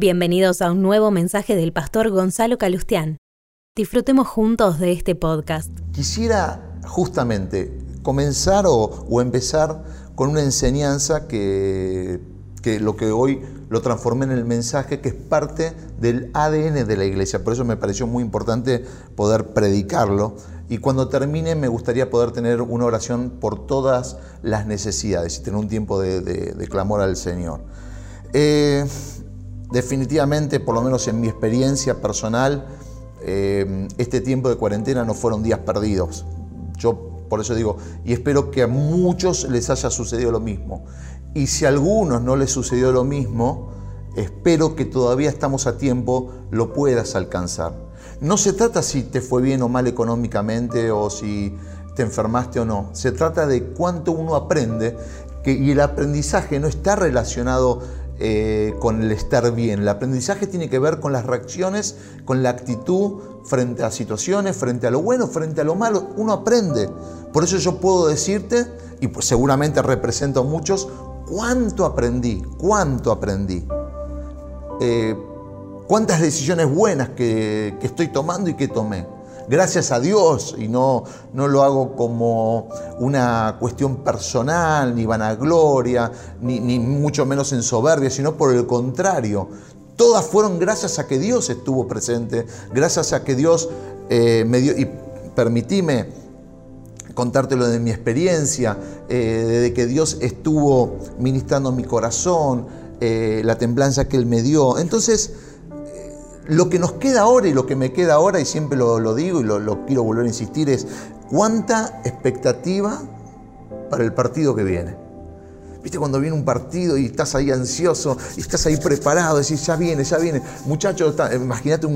Bienvenidos a un nuevo mensaje del pastor Gonzalo Calustián. Disfrutemos juntos de este podcast. Quisiera justamente comenzar o, empezar con una enseñanza que, que lo que hoy lo transformé en el mensaje que es parte del ADN de la iglesia. Por eso me pareció muy importante poder predicarlo. Y cuando termine me gustaría poder tener una oración por todas las necesidades y tener un tiempo de, clamor al Señor. Eh, definitivamente, por lo menos en mi experiencia personal, eh, este tiempo de cuarentena no fueron días perdidos. Yo por eso digo, y espero que a muchos les haya sucedido lo mismo. Y si a algunos no les sucedió lo mismo, espero que todavía estamos a tiempo, lo puedas alcanzar. No se trata si te fue bien o mal económicamente o si te enfermaste o no. Se trata de cuánto uno aprende y el aprendizaje no está relacionado eh, con el estar bien. El aprendizaje tiene que ver con las reacciones, con la actitud frente a situaciones, frente a lo bueno, frente a lo malo. Uno aprende. Por eso yo puedo decirte, y pues seguramente represento a muchos, cuánto aprendí, cuánto aprendí. Eh, cuántas decisiones buenas que, que estoy tomando y que tomé gracias a Dios y no, no lo hago como una cuestión personal, ni vanagloria, ni, ni mucho menos en soberbia, sino por el contrario. Todas fueron gracias a que Dios estuvo presente, gracias a que Dios eh, me dio, y permitíme contártelo de mi experiencia, eh, de que Dios estuvo ministrando mi corazón, eh, la temblanza que Él me dio. Entonces, lo que nos queda ahora y lo que me queda ahora, y siempre lo, digo y lo, quiero volver a insistir, es cuánta expectativa para el partido que viene. ¿Viste cuando viene un partido y estás ahí ansioso y estás ahí preparado? Decís, ya viene, ya viene. Muchachos, imagínate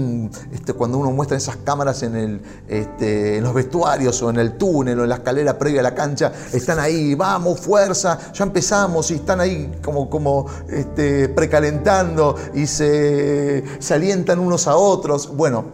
este, cuando uno muestra esas cámaras este, en los vestuarios o en el túnel o en la escalera previa a la cancha, están ahí, vamos, fuerza, ya empezamos y están ahí como, como este, precalentando y se alientan unos a otros. Bueno,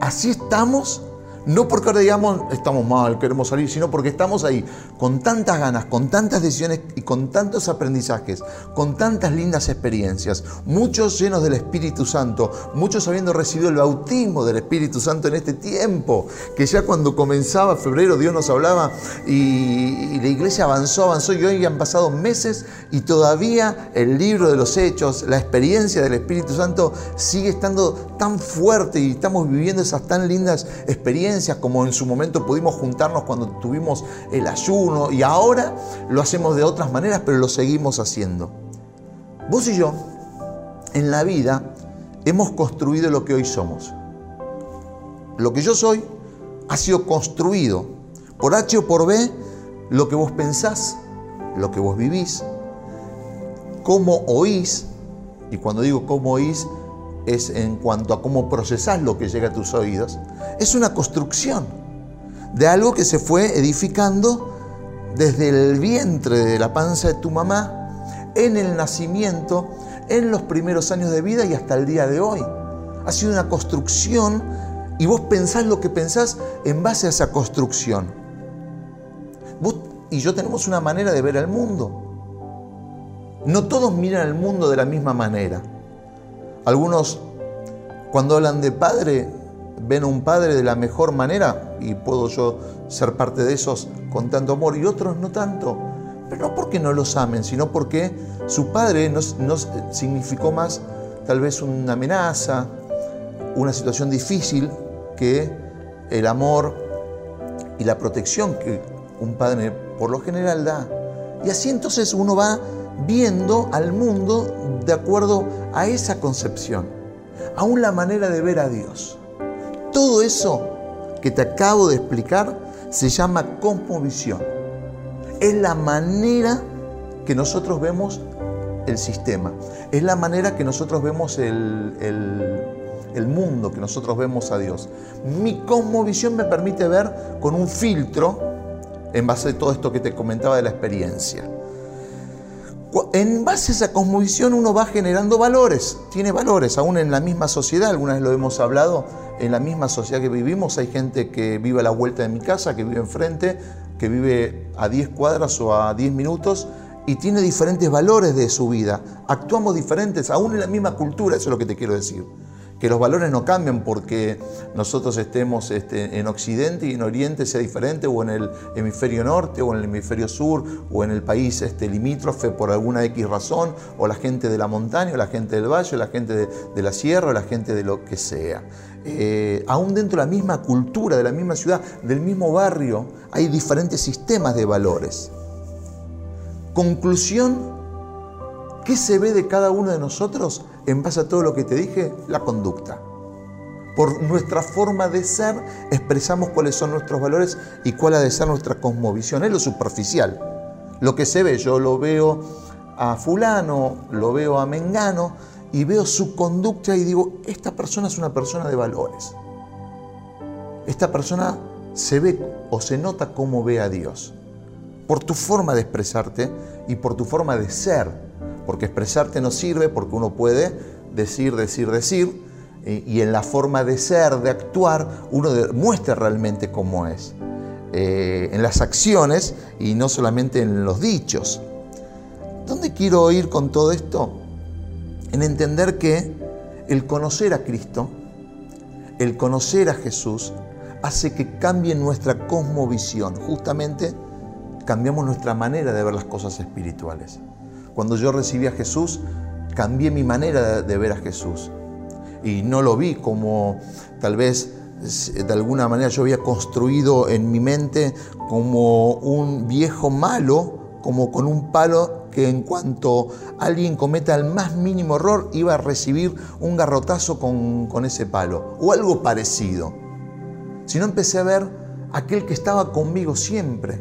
así estamos no porque ahora digamos estamos mal, queremos salir, sino porque estamos ahí con tantas ganas, con tantas decisiones y con tantos aprendizajes, con tantas lindas experiencias, muchos llenos del Espíritu Santo, muchos habiendo recibido el bautismo del Espíritu Santo en este tiempo, que ya cuando comenzaba febrero Dios nos hablaba y, la iglesia avanzó, avanzó y hoy han pasado meses y todavía el libro de los hechos, la experiencia del Espíritu Santo sigue estando tan fuerte y estamos viviendo esas tan lindas experiencias como en su momento pudimos juntarnos cuando tuvimos el ayuno y ahora lo hacemos de otras maneras, pero lo seguimos haciendo. Vos y yo, en la vida, hemos construido lo que hoy somos. Lo que yo soy ha sido construido por H o por B, lo que vos pensás, lo que vos vivís, cómo oís, y cuando digo cómo oís, es en cuanto a cómo procesás lo que llega a tus oídos, es una construcción de algo que se fue edificando desde el vientre de la panza de tu mamá, en el nacimiento, en los primeros años de vida y hasta el día de hoy. Ha sido una construcción y vos pensás lo que pensás en base a esa construcción. Vos y yo tenemos una manera de ver el mundo. No todos miran el mundo de la misma manera. Algunos, cuando hablan de padre, ven a un padre de la mejor manera, y puedo yo ser parte de esos con tanto amor, y otros no tanto. Pero no porque no los amen, sino porque su padre no, significó más tal vez una amenaza, una situación difícil que el amor y la protección que un padre por lo general da. Y así entonces uno va viendo al mundo de acuerdo a esa concepción, aún la manera de ver a Dios. Todo eso que te acabo de explicar se llama cosmovisión. Es la manera que nosotros vemos el sistema, es la manera que nosotros vemos el, el mundo, que nosotros vemos a Dios. Mi cosmovisión me permite ver con un filtro en base a todo esto que te comentaba de la experiencia. En base a esa cosmovisión uno va generando valores, tiene valores, aún en la misma sociedad, algunas vez lo hemos hablado, en la misma sociedad que vivimos hay gente que vive a la vuelta de mi casa, que vive enfrente, que vive a 10 cuadras o a 10 minutos y tiene diferentes valores de su vida. Actuamos diferentes, aún en la misma cultura, eso es lo que te quiero decir. Que los valores no cambian porque nosotros estemos este, en Occidente y en Oriente sea diferente, o en el hemisferio norte, o en el hemisferio sur, o en el país este, limítrofe por alguna X razón, o la gente de la montaña, o la gente del valle, o la gente de, la sierra, o la gente de lo que sea. Eh, aún dentro de la misma cultura, de la misma ciudad, del mismo barrio, hay diferentes sistemas de valores. Conclusión, ¿qué se ve de cada uno de nosotros en base a todo lo que te dije? La conducta. Por nuestra forma de ser expresamos cuáles son nuestros valores y cuál ha de ser nuestra cosmovisión. Es lo superficial. Lo que se ve, yo lo veo a fulano, lo veo a Mengano y veo su conducta y digo, esta persona es una persona de valores. Esta persona se ve o se nota cómo ve a Dios por tu forma de expresarte y por tu forma de ser. Porque expresarte no sirve porque uno puede decir, decir, decir, y en la forma de ser, de actuar, uno muestra realmente cómo es. Eh, en las acciones y no solamente en los dichos. ¿Dónde quiero ir con todo esto? En entender que el conocer a Cristo, el conocer a Jesús, hace que cambie nuestra cosmovisión, justamente cambiamos nuestra manera de ver las cosas espirituales. Cuando yo recibí a Jesús, cambié mi manera de ver a Jesús. Y no lo vi como tal vez de alguna manera yo había construido en mi mente como un viejo malo, como con un palo que en cuanto alguien cometa el más mínimo error iba a recibir un garrotazo con, con ese palo, o algo parecido. Sino empecé a ver aquel que estaba conmigo siempre,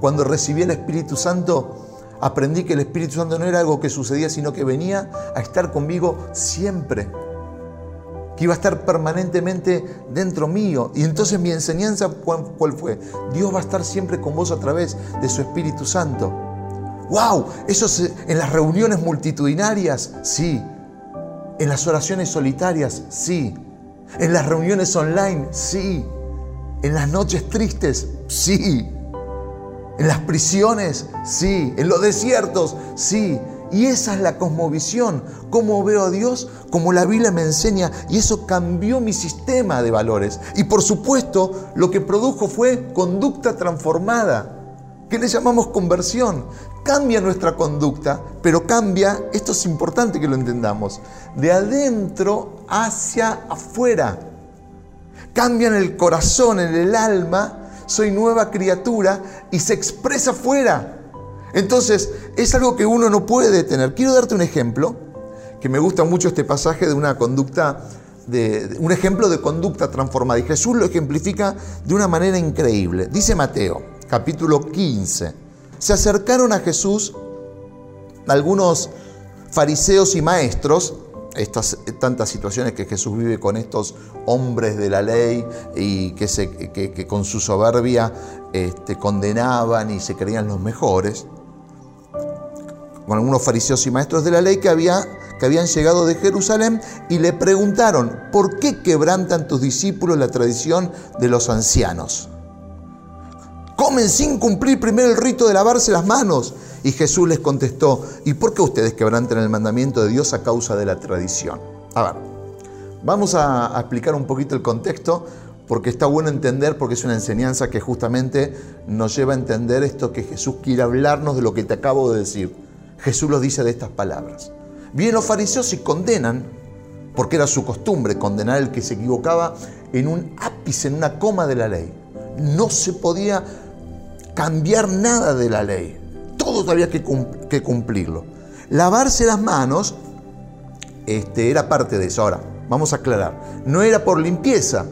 cuando recibí el Espíritu Santo, aprendí que el Espíritu Santo no era algo que sucedía, sino que venía a estar conmigo siempre. Que iba a estar permanentemente dentro mío. Y entonces mi enseñanza, ¿cuál fue? Dios va a estar siempre con vos a través de su Espíritu Santo. ¡Wow! ¿Eso en las reuniones multitudinarias? Sí. ¿En las oraciones solitarias? Sí. ¿En las reuniones online? Sí. ¿En las noches tristes? Sí. En las prisiones, sí. En los desiertos, sí. Y esa es la cosmovisión. ¿Cómo veo a Dios? Como la Biblia me enseña. Y eso cambió mi sistema de valores. Y por supuesto, lo que produjo fue conducta transformada. ¿Qué le llamamos conversión? Cambia nuestra conducta, pero cambia, esto es importante que lo entendamos, de adentro hacia afuera. Cambia en el corazón, en el alma, soy nueva criatura y se expresa fuera. Entonces, es algo que uno no puede detener. Quiero darte un ejemplo, que me gusta mucho este pasaje de una conducta, de, un ejemplo de conducta transformada. Y Jesús lo ejemplifica de una manera increíble. Dice Mateo, capítulo 15. Se acercaron a Jesús algunos fariseos y maestros estas tantas situaciones que Jesús vive con estos hombres de la ley y que, con su soberbia este, condenaban y se creían los mejores, con algunos fariseos y maestros de la ley que, había, que habían llegado de Jerusalén y le preguntaron, ¿por qué quebrantan tus discípulos la tradición de los ancianos? Comen sin cumplir primero el rito de lavarse las manos y Jesús les contestó, ¿y por qué ustedes quebrantan el mandamiento de Dios a causa de la tradición? A ver, vamos a, explicar un poquito el contexto porque está bueno entender, porque es una enseñanza que justamente nos lleva a entender esto que Jesús quiere hablarnos de lo que te acabo de decir. Jesús lo dice de estas palabras. Vienen los fariseos y condenan, porque era su costumbre condenar al que se equivocaba en un ápice, en una coma de la ley. No se podía cambiar nada de la ley todo había que, cumplirlo. Lavarse las manos este, era parte de eso. Ahora, vamos a aclarar, no era por limpieza.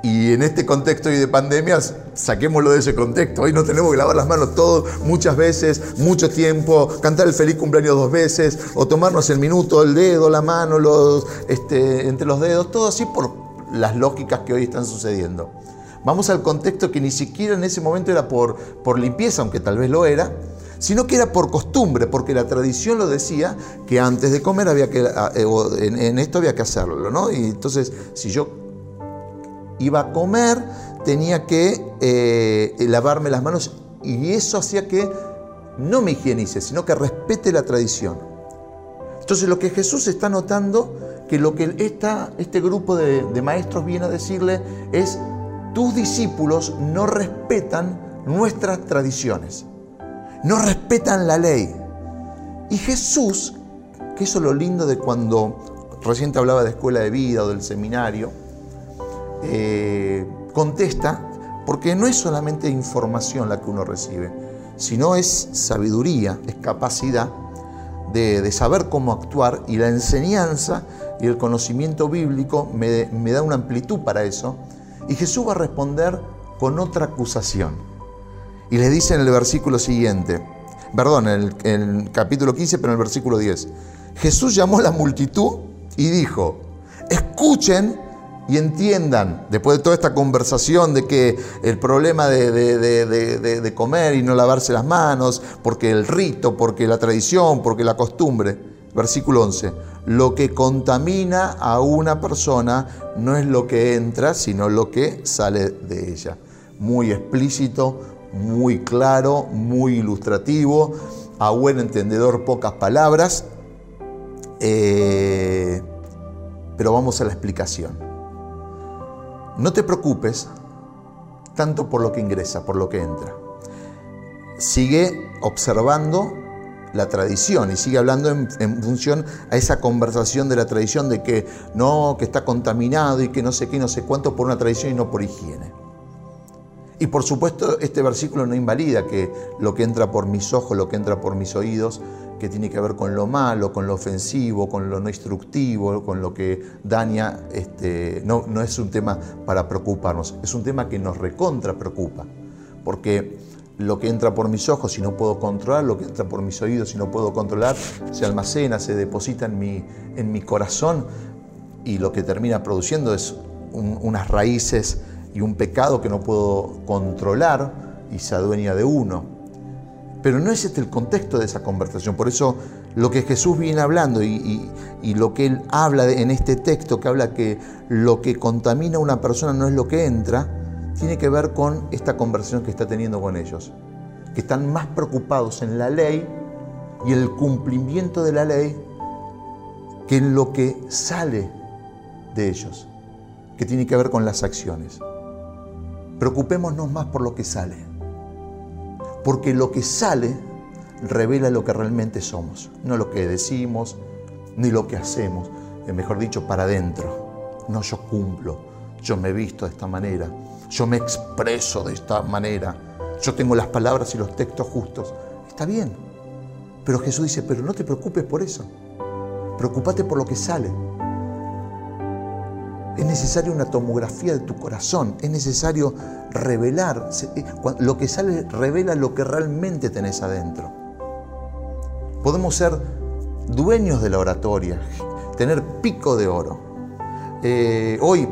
Y en este contexto y de pandemias, saquémoslo de ese contexto. Hoy no tenemos que lavar las manos todos, muchas veces, mucho tiempo, cantar el feliz cumpleaños dos veces, o tomarnos el minuto, el dedo, la mano, los, este, entre los dedos, todo así por las lógicas que hoy están sucediendo. Vamos al contexto que ni siquiera en ese momento era por, por limpieza, aunque tal vez lo era, sino que era por costumbre, porque la tradición lo decía que antes de comer había que, ah, eh, en, esto había que hacerlo, ¿no? Y entonces, si yo iba a comer, tenía que eh, lavarme las manos y eso hacía que no me higienice, sino que respete la tradición. Entonces lo que Jesús está notando, que lo que este grupo de maestros viene a decirle es, tus discípulos no respetan nuestras tradiciones, no respetan la ley. Y Jesús, que eso es lo lindo de cuando recién hablaba de escuela de vida o del seminario, eh, contesta, porque no es solamente información la que uno recibe, sino es sabiduría, es capacidad de, saber cómo actuar y la enseñanza y el conocimiento bíblico me, da una amplitud para eso. Y Jesús va a responder con otra acusación. Y le dice en el versículo siguiente, perdón, en el, capítulo 15, pero en el versículo 10, Jesús llamó a la multitud y dijo, escuchen y entiendan, después de toda esta conversación de que el problema de, comer y no lavarse las manos, porque el rito, porque la tradición, porque la costumbre, versículo 11, lo que contamina a una persona no es lo que entra, sino lo que sale de ella. Muy explícito, muy claro, muy ilustrativo, a buen entendedor pocas palabras, eh, pero vamos a la explicación. No te preocupes tanto por lo que ingresa, por lo que entra. Sigue observando la tradición y sigue hablando en, función a esa conversación de la tradición de que no, que está contaminado y que no sé qué, no sé cuánto por una tradición y no por higiene. Y por supuesto este versículo no invalida que lo que entra por mis ojos, lo que entra por mis oídos, que tiene que ver con lo malo, con lo ofensivo, con lo no instructivo, con lo que daña, este, no, no es un tema para preocuparnos, es un tema que nos recontra preocupa, porque lo que entra por mis ojos y no puedo controlar, lo que entra por mis oídos y no puedo controlar, se almacena, se deposita en mi, en mi corazón y lo que termina produciendo es unas raíces y un pecado que no puedo controlar y se adueña de uno. Pero no es este el contexto de esa conversación. Por eso lo que Jesús viene hablando y, lo que él habla en este texto, que habla que lo que contamina a una persona no es lo que entra, tiene que ver con esta conversación que está teniendo con ellos. Que están más preocupados en la ley y el cumplimiento de la ley que en lo que sale de ellos, que tiene que ver con las acciones. Preocupémonos más por lo que sale porque lo que sale revela lo que realmente somos, no lo que decimos ni lo que hacemos, eh, mejor dicho, para adentro. No yo cumplo, yo me visto de esta manera, yo me expreso de esta manera, yo tengo las palabras y los textos justos. Está bien, pero Jesús dice, pero no te preocupes por eso, preocúpate por lo que sale. Es necesaria una tomografía de tu corazón, es necesario revelar, eh, lo que sale revela lo que realmente tenés adentro. Podemos ser dueños de la oratoria, tener pico de oro. Eh, hoy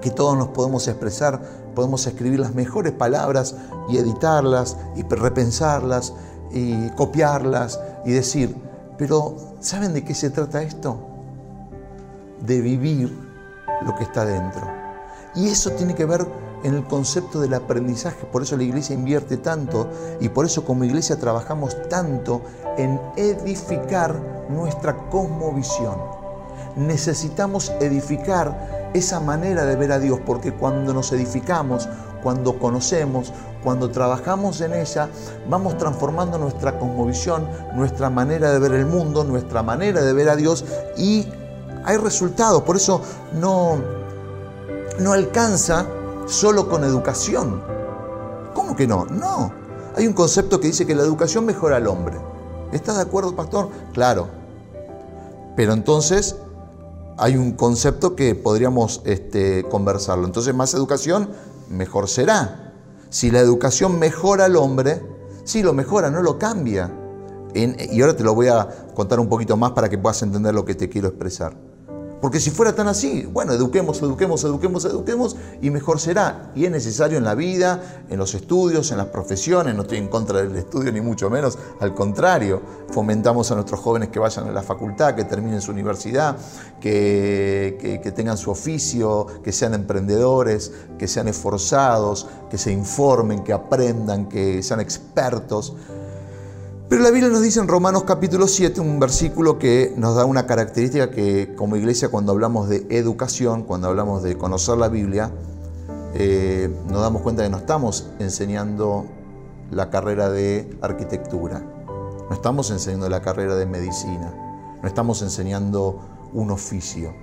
que todos nos podemos expresar, podemos escribir las mejores palabras y editarlas y repensarlas y copiarlas y decir, pero ¿saben de qué se trata esto? De vivir lo que está dentro. Y eso tiene que ver en el concepto del aprendizaje. Por eso la iglesia invierte tanto y por eso como iglesia trabajamos tanto en edificar nuestra cosmovisión. Necesitamos edificar esa manera de ver a Dios porque cuando nos edificamos, cuando conocemos, cuando trabajamos en ella, vamos transformando nuestra cosmovisión, nuestra manera de ver el mundo, nuestra manera de ver a Dios y hay resultados, por eso no, no alcanza solo con educación. ¿Cómo que no? No. Hay un concepto que dice que la educación mejora al hombre. ¿Estás de acuerdo, pastor? Claro. Pero entonces hay un concepto que podríamos este, conversarlo. Entonces, más educación, mejor será. Si la educación mejora al hombre, sí lo mejora, no lo cambia. y ahora te lo voy a contar un poquito más para que puedas entender lo que te quiero expresar. Porque si fuera tan así, bueno, eduquemos, eduquemos, eduquemos, eduquemos y mejor será. Y es necesario en la vida, en los estudios, en las profesiones, no estoy en contra del estudio ni mucho menos, al contrario, fomentamos a nuestros jóvenes que vayan a la facultad, que terminen su universidad, que, que tengan su oficio, que sean emprendedores, que sean esforzados, que se informen, que aprendan, que sean expertos. Pero la Biblia nos dice en Romanos capítulo 7 un versículo que nos da una característica que como iglesia cuando hablamos de educación, cuando hablamos de conocer la Biblia, eh, nos damos cuenta que no estamos enseñando la carrera de arquitectura, no estamos enseñando la carrera de medicina, no estamos enseñando un oficio.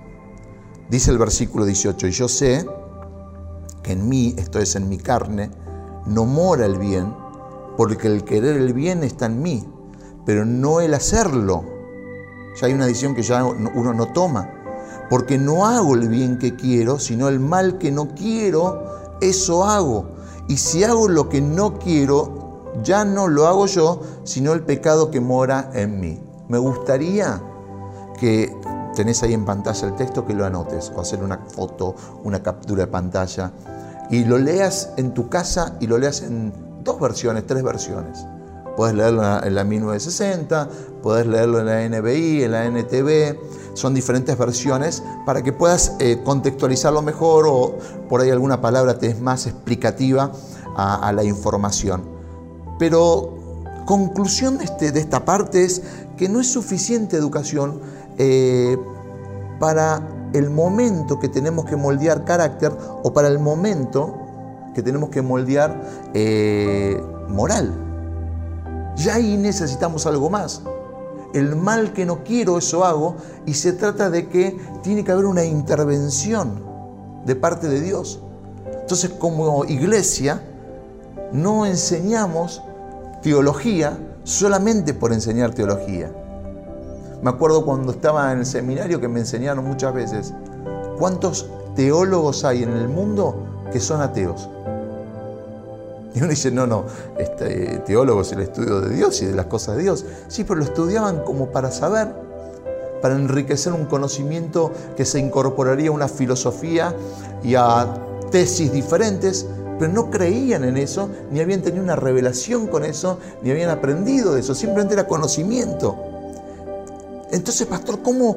Dice el versículo 18, y yo sé que en mí, esto es en mi carne, no mora el bien, porque el querer el bien está en mí, pero no el hacerlo. Ya hay una decisión que ya uno no toma, porque no hago el bien que quiero, sino el mal que no quiero, eso hago. Y si hago lo que no quiero, ya no lo hago yo, sino el pecado que mora en mí. Me gustaría que tenés ahí en pantalla el texto, que lo anotes, o hacer una foto, una captura de pantalla, y lo leas en tu casa y lo leas en dos versiones, tres versiones. Puedes leerlo en la 1960, puedes leerlo en la NBI, en la NTV, son diferentes versiones para que puedas eh, contextualizarlo mejor o por ahí alguna palabra te es más explicativa a, la información. Pero conclusión de, este, de, esta parte es que no es suficiente educación eh, para el momento que tenemos que moldear carácter o para el momento que tenemos que moldear eh, moral. Ya ahí necesitamos algo más. El mal que no quiero, eso hago, y se trata de que tiene que haber una intervención de parte de Dios. Entonces, como iglesia, no enseñamos teología solamente por enseñar teología. Me acuerdo cuando estaba en el seminario que me enseñaron muchas veces, ¿cuántos teólogos hay en el mundo que son ateos? Y uno dice, no, no, este, teólogo es el estudio de Dios y de las cosas de Dios. Sí, pero lo estudiaban como para saber, para enriquecer un conocimiento que se incorporaría a una filosofía y a tesis diferentes, pero no creían en eso, ni habían tenido una revelación con eso, ni habían aprendido de eso, simplemente era conocimiento. Entonces, pastor, ¿cómo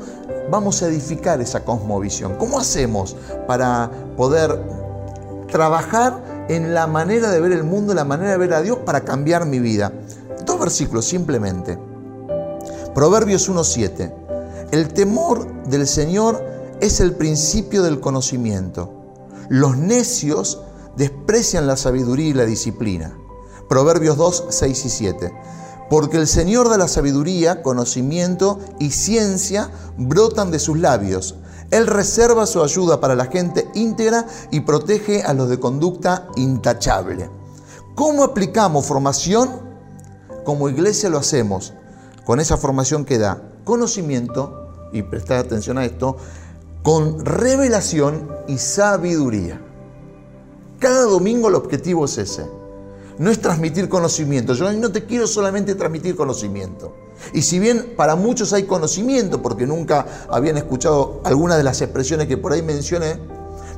vamos a edificar esa cosmovisión? ¿Cómo hacemos para poder trabajar en la manera de ver el mundo, la manera de ver a Dios para cambiar mi vida. Dos versículos simplemente. Proverbios 1.7. El temor del Señor es el principio del conocimiento. Los necios desprecian la sabiduría y la disciplina. Proverbios 2, 6 y 7. Porque el Señor de la sabiduría, conocimiento y ciencia brotan de sus labios. Él reserva su ayuda para la gente íntegra y protege a los de conducta intachable. ¿Cómo aplicamos formación? Como iglesia lo hacemos con esa formación que da conocimiento, y prestar atención a esto, con revelación y sabiduría. Cada domingo el objetivo es ese. No es transmitir conocimiento. Yo no te quiero solamente transmitir conocimiento. Y si bien para muchos hay conocimiento, porque nunca habían escuchado algunas de las expresiones que por ahí mencioné,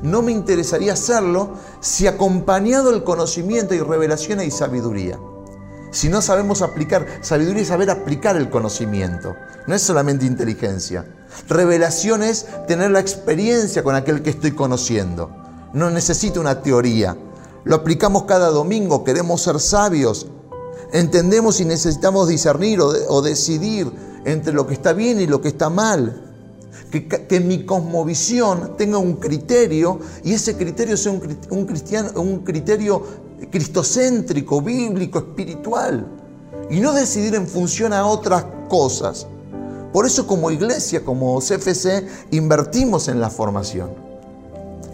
no me interesaría hacerlo si acompañado el conocimiento y revelación y sabiduría. Si no sabemos aplicar, sabiduría es saber aplicar el conocimiento, no es solamente inteligencia. Revelación es tener la experiencia con aquel que estoy conociendo. No necesito una teoría. Lo aplicamos cada domingo, queremos ser sabios, Entendemos y necesitamos discernir o, decidir entre lo que está bien y lo que está mal. Que, mi cosmovisión tenga un criterio y ese criterio sea un, cristiano, un criterio cristocéntrico, bíblico, espiritual. Y no decidir en función a otras cosas. Por eso como iglesia, como CFC, invertimos en la formación.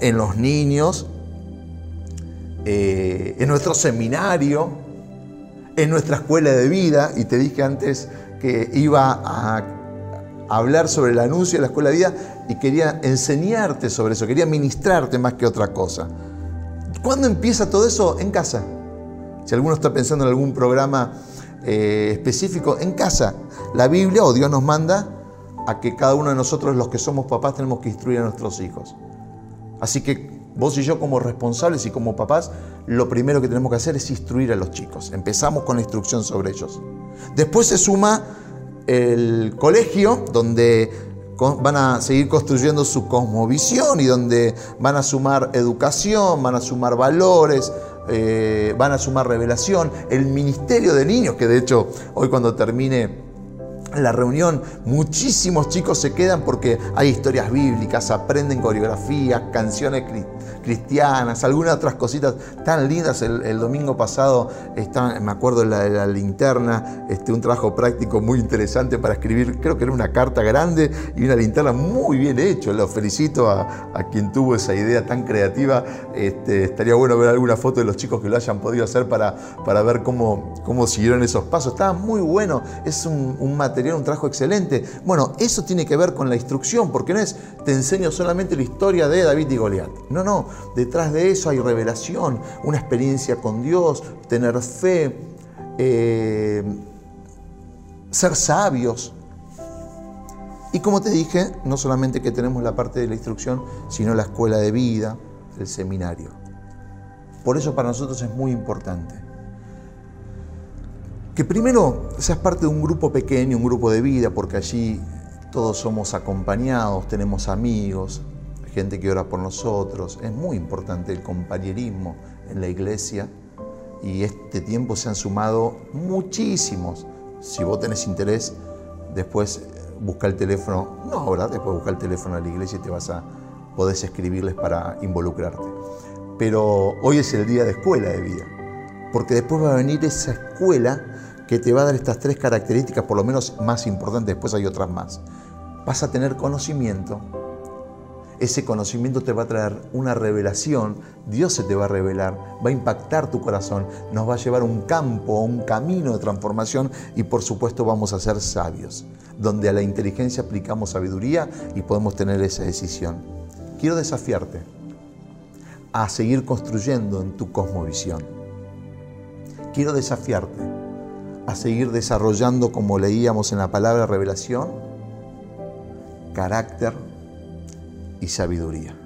En los niños, eh, en nuestro seminario, en nuestra escuela de vida, y te dije antes que iba a hablar sobre el anuncio de la escuela de vida y quería enseñarte sobre eso, quería ministrarte más que otra cosa. ¿Cuándo empieza todo eso? En casa. Si alguno está pensando en algún programa eh, específico, en casa. La Biblia o Dios nos manda a que cada uno de nosotros, los que somos papás, tenemos que instruir a nuestros hijos. Así que Vos y yo como responsables y como papás, lo primero que tenemos que hacer es instruir a los chicos. Empezamos con la instrucción sobre ellos. Después se suma el colegio, donde van a seguir construyendo su cosmovisión y donde van a sumar educación, van a sumar valores, eh, van a sumar revelación, el Ministerio de Niños, que de hecho hoy cuando termine la reunión muchísimos chicos se quedan porque hay historias bíblicas, aprenden coreografías, canciones cristianas, algunas otras cositas tan lindas. El, domingo pasado, me acuerdo de la, la, linterna, este, un trabajo práctico muy interesante para escribir, creo que era una carta grande y una linterna muy bien hecho. Lo felicito a, quien tuvo esa idea tan creativa. Este, estaría bueno ver alguna foto de los chicos que lo hayan podido hacer para, para ver cómo, cómo siguieron esos pasos. Estaba muy bueno, es un, un material, un trabajo excelente. Bueno, eso tiene que ver con la instrucción, porque no es te enseño solamente la historia de David y Goliat. No, no, detrás de eso hay revelación, una experiencia con Dios, tener fe, eh, ser sabios. Y como te dije, no solamente que tenemos la parte de la instrucción, sino la escuela de vida, el seminario. Por eso para nosotros es muy importante. Que primero seas parte de un grupo pequeño, un grupo de vida, porque allí todos somos acompañados, tenemos amigos, gente que ora por nosotros. Es muy importante el compañerismo en la iglesia y este tiempo se han sumado muchísimos. Si vos tenés interés, después busca el teléfono, no ahora, después busca el teléfono a la iglesia y te vas a, podés escribirles para involucrarte. Pero hoy es el día de escuela de vida, porque después va a venir esa escuela que te va a dar estas tres características, por lo menos más importantes, después hay otras más. Vas a tener conocimiento, ese conocimiento te va a traer una revelación, Dios se te va a revelar, va a impactar tu corazón, nos va a llevar a un campo, a un camino de transformación y por supuesto vamos a ser sabios, donde a la inteligencia aplicamos sabiduría y podemos tener esa decisión. Quiero desafiarte a seguir construyendo en tu cosmovisión. Quiero desafiarte a seguir desarrollando, como leíamos en la palabra revelación, carácter, y sabiduría.